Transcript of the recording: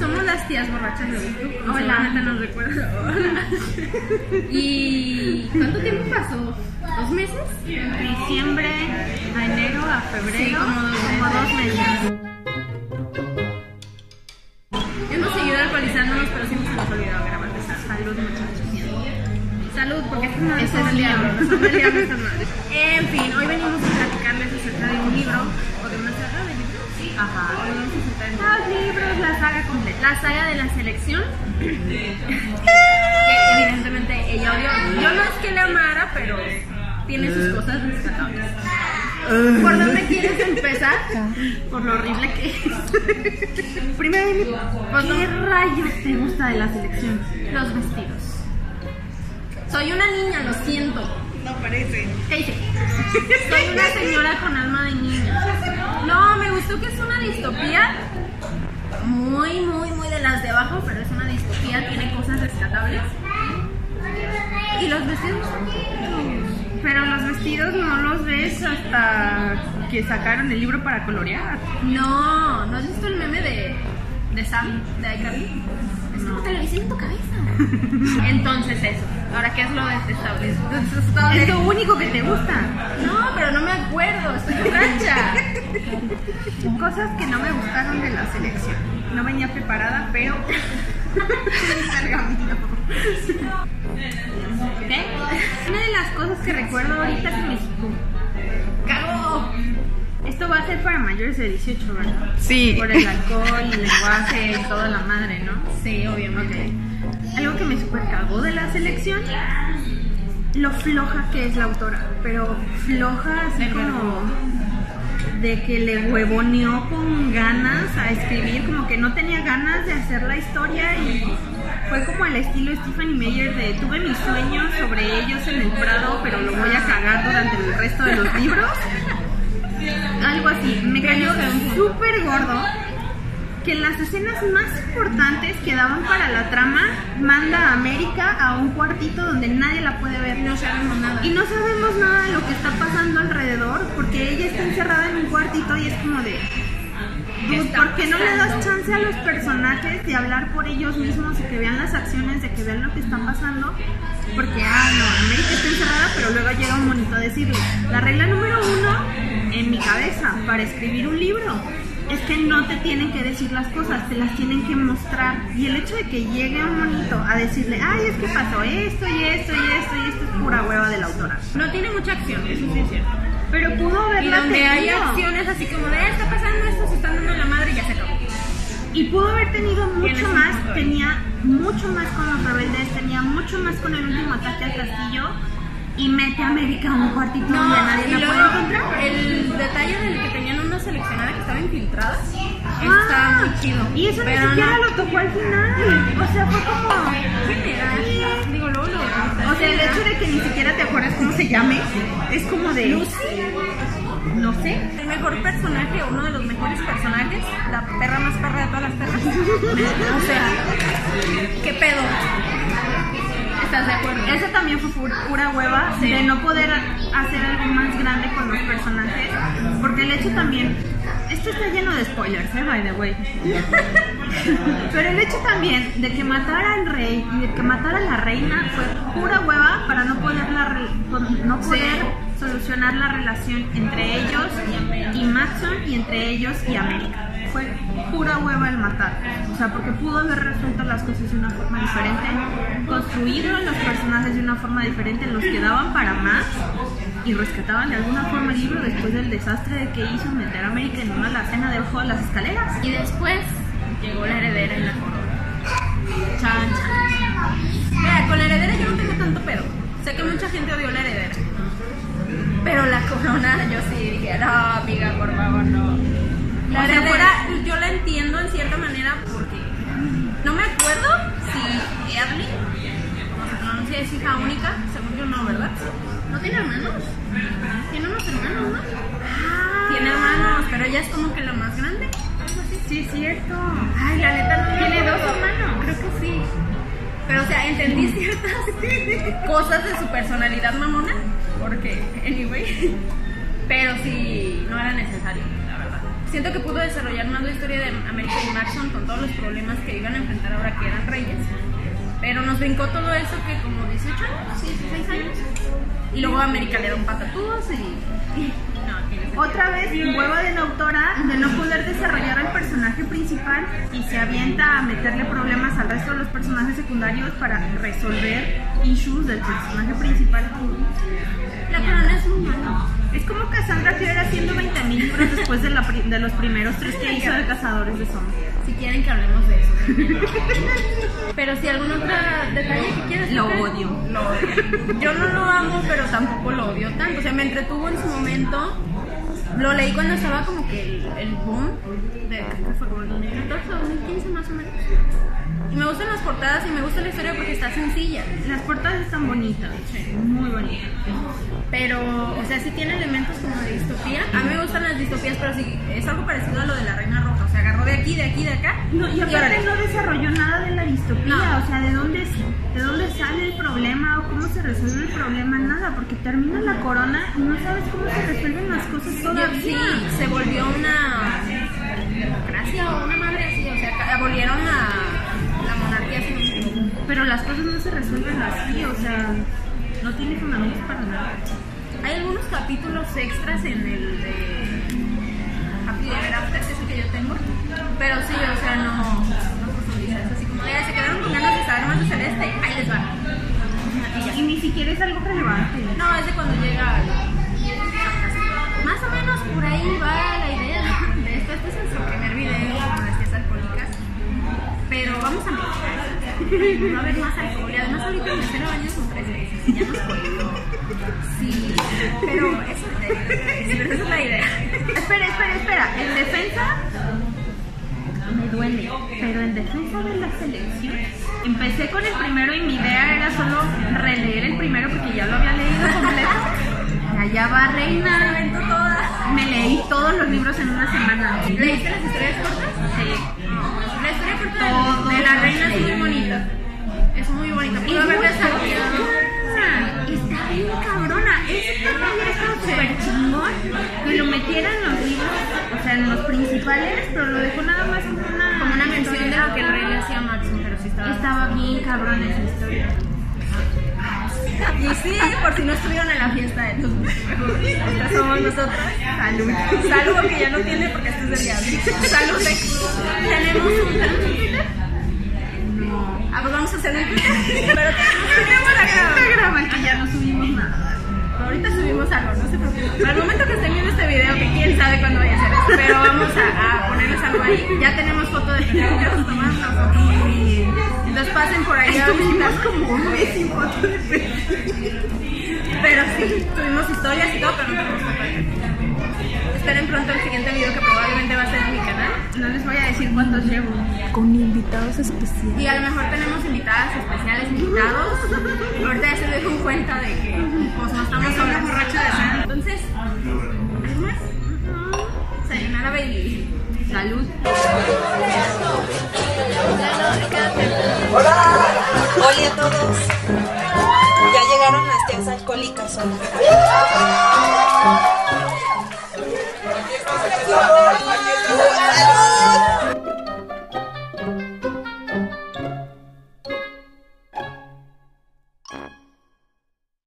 Somos las tías borrachas de YouTube. Hola. Nos recuerda. ¿Y cuánto tiempo pasó? ¿Dos meses? Diciembre a enero a febrero. Sí, como dos como dos meses. Hemos seguido alcoholizándonos, pero siempre se nos olvidó grabar. Salud, muchachos. Salud, porque estas madres Ese son es del diablo. diablo. Son del diablo estas madres. En fin, hoy venimos a platicarles acerca de un libro o de una saga de libros. Ajá. Hoy vamos a Los libros, la saga completa. la saga de la selección. que evidentemente ella odió. Yo no es que la amara, pero tiene sus cosas rescatables. ¿Por dónde quieres empezar? Por lo horrible que es. Primero, Pues ¿qué no. rayos te gusta de la selección? Los vestidos. Soy una niña, lo siento. No parece. ¿Qué dice? Soy una señora con alma de niña. No, me gustó que es una distopía. Muy, muy, muy de las de abajo, pero es una distopía, tiene cosas rescatables. Y los vestidos. Pero los vestidos no los ves hasta que sacaron el libro para colorear. No, ¿no has visto el meme de, de Sam, de iCarly? Es como televisión en tu cabeza. Entonces eso. Ahora, ¿qué es lo? Detestable. Es lo único que te gusta. No, pero no me acuerdo, estoy borracha. Cosas que no me gustaron de la selección. No venía preparada, pero. ¿Qué? Una de las cosas que recuerdo ahorita supo. ¡Cago! Esto va a ser para mayores de 18, ¿verdad? Sí. Por el alcohol, el lenguaje, toda la madre, ¿no? Sí, obviamente. Algo que me super cagó de la selección, lo floja que es la autora, pero floja así El como verbo. de que le huevoneó con ganas a escribir, como que no tenía ganas de hacer la historia y fue como el estilo Stephanie Meyer de tuve mis sueños sobre ellos en el Prado, pero lo voy a cagar durante el resto de los libros. Algo así, me cayó súper gordo que las escenas más importantes que daban para la trama manda a América a un cuartito donde nadie la puede ver. No sabemos nada. Y no sabemos nada de lo que está pasando alrededor porque ella está encerrada en un cuartito y es como de... ¿Qué Dude, ¿por qué no le das chance a los personajes de hablar por ellos mismos y que vean las acciones, de que vean lo que está pasando? Porque, ah, no, América está encerrada, pero luego llega un monito a decirle, la regla número uno en mi cabeza para escribir un libro es que no te tienen que decir las cosas, te las tienen que mostrar. Y el hecho de que llegue un monito a decirle, ay, es que pasó esto y esto y esto y esto es pura hueva de la autora. No tiene mucha acción, eso sí es cierto. Pero pudo Y haberla donde hay tenido. acciones así como de, "Ah, está pasando esto, se están dando la madre y ya se acabó. Y pudo haber tenido mucho más, tenía mucho más con los rebeldes, tenía mucho más con el último ataque al castillo y mete a América a un cuartito donde nadie y la luego puede encontrar. el detalle del que tenían una seleccionada que estaba infiltrada, Ah, está muy chido. Y eso ni siquiera no. lo tocó al final. O sea, fue como. ¿Quién era? Digo, luego lo O sea, el hecho de que ni siquiera te acuerdas cómo se llame es como de. No sé. El mejor personaje, uno de los mejores personajes, la perra más perra de todas las perras. o sea, también fue pu- pura hueva Sí. de no poder hacer algo más grande con los personajes. Porque el hecho también. Esto está lleno de spoilers, eh, by the way. Pero el hecho también de que matara al rey y de que matara a la reina fue pura hueva para no poder, la no poder solucionar la relación entre ellos y Matson y entre ellos y América. Fue pura hueva el matar. O sea, porque pudo haber resuelto las cosas de una forma diferente, construido los personajes de una forma diferente, los que daban para más y rescataban de alguna forma el libro después del desastre de que hizo meter a América en una alacena debajo de las escaleras. Y después llegó la heredera y la corona. Chan, chan. Mira, con la heredera yo no tengo tanto pedo. Sé que mucha gente odió la heredera. Pero la corona, yo sí dije, no, amiga, por favor, no. La heredera, entiendo en cierta manera porque no me acuerdo si Evelyn, como se pronuncia, es hija única. Según yo, no, ¿verdad? ¿No tiene hermanos? Tiene unos hermanos, ¿no? Tiene hermanos, pero ella es como que la más grande. algo así. Sí, es cierto. Ay, la neta no Tiene dos hermanos. Creo que sí. Pero, o sea, entendí ciertas cosas de su personalidad mamona. Porque, anyway. pero sí, no era necesario. Siento que pudo desarrollar más la historia de América y Maxon con todos los problemas que iban a enfrentar ahora que eran reyes. Pero nos brincó todo eso que como 18 años, 16 años. Y luego América le da un patatús y... no. Otra vez, hueva de la autora de no poder desarrollar al personaje principal y se avienta a meterle problemas al resto de los personajes secundarios para resolver issues del personaje principal. La corona es muy mala. Es como Cassandra Clare haciendo 20.000 libros después de, la pri- de los primeros tres que hizo de Cazadores de Sombras. Si quieren que hablemos de eso. Pero si algún otro detalle que quieres Lo tocar, odio. Lo odio. Yo no lo amo, pero tampoco lo odio tanto. O sea, me entretuvo en su momento. Lo leí cuando estaba como que el, el boom de ¿qué fue como el 2014 o 2015 más o menos. Portadas y me gusta la historia porque está sencilla. Las portadas están bonitas, muy bonitas. Pero, o sea, sí tiene elementos como de distopía. A mí me gustan las distopías, pero sí es algo parecido a lo de la Reina Roja. O sea, agarró de aquí, de aquí, de acá. No, y aparte no desarrolló nada de la distopía, No. o sea, de dónde, de dónde sale el problema o cómo se resuelve el problema, nada, porque termina la corona y no sabes cómo se resuelven las cosas todavía. Sí, se volvió una democracia o una madre así, o sea, ca- abolieron Pero las cosas no se resuelven así, o sea, no tiene fundamentos para nada. Hay algunos capítulos extras en el de Happy Ever After, que es el que yo tengo, pero sí, o sea, no, no profundizas, así como, "Mira, se quedaron con ganas de saber más de Celeste, ahí les va. Y ni siquiera es algo relevante. No, es de cuando llega. Más o menos por ahí va la idea de esto. Este es nuestro primer video con las alcohólicas. Pero vamos a mejorar. No va haber más alcohol. Y además ahorita me estoy baño con tres veces y ya nos puedo. Sí, pero eso es, la idea. Espera, espera, espera, en defensa me duele, pero en defensa de la selección empecé con el primero y mi idea era solo releer el primero porque ya lo había leído completo. Allá va Reina, me leí todos los libros en una semana. ¿Leíste las historias cortas? Sí. La historia corta de- la los reina es muy bonita. Es muy bonita. Pudo haber desarrollado. cabrona, Está bien cabrona. Ese tema hubiera estado súper chingón que lo metiera en los libros, o sea, en los principales, pero lo dejó nada más como una, Como una mención de lo que el rey le hacía a Maxim, pero sí estaba. Estaba bien cabrón esa historia. Y sí, por si no estuvieron en la fiesta de tus Estas somos nosotros. Salud. Salud, porque ya no tiene porque esto es del diablo. Salud. Tenemos un ¿tenemos un Twitter. Ah, pues vamos a hacer un Twitter. Pero tenemos Instagram. Al que ya no subimos nada. Ahorita subimos algo, no se preocupen. Para el momento que estén viendo este video, que quién sabe cuándo vaya a ser esto, pero vamos a, a ponerles algo ahí. Ya tenemos foto de perfil, tomamos una foto. Entonces pasen por ahí Estuvimos como un mes sin foto de. Pero sí, tuvimos historias y todo, pero no tenemos foto de. Esperen pronto el siguiente video que probablemente va a ser en mi canal. No les voy a decir cuántos llevo. Con invitados especiales. Y a lo mejor tenemos invitadas especiales, invitados. Ahorita ya se dejo en cuenta de que pues no estamos solas. borracho de sed. Entonces, ¿algo más? Sayonara baby. Salud. Hola a todos. Ya llegaron las tías alcohólicas hoy.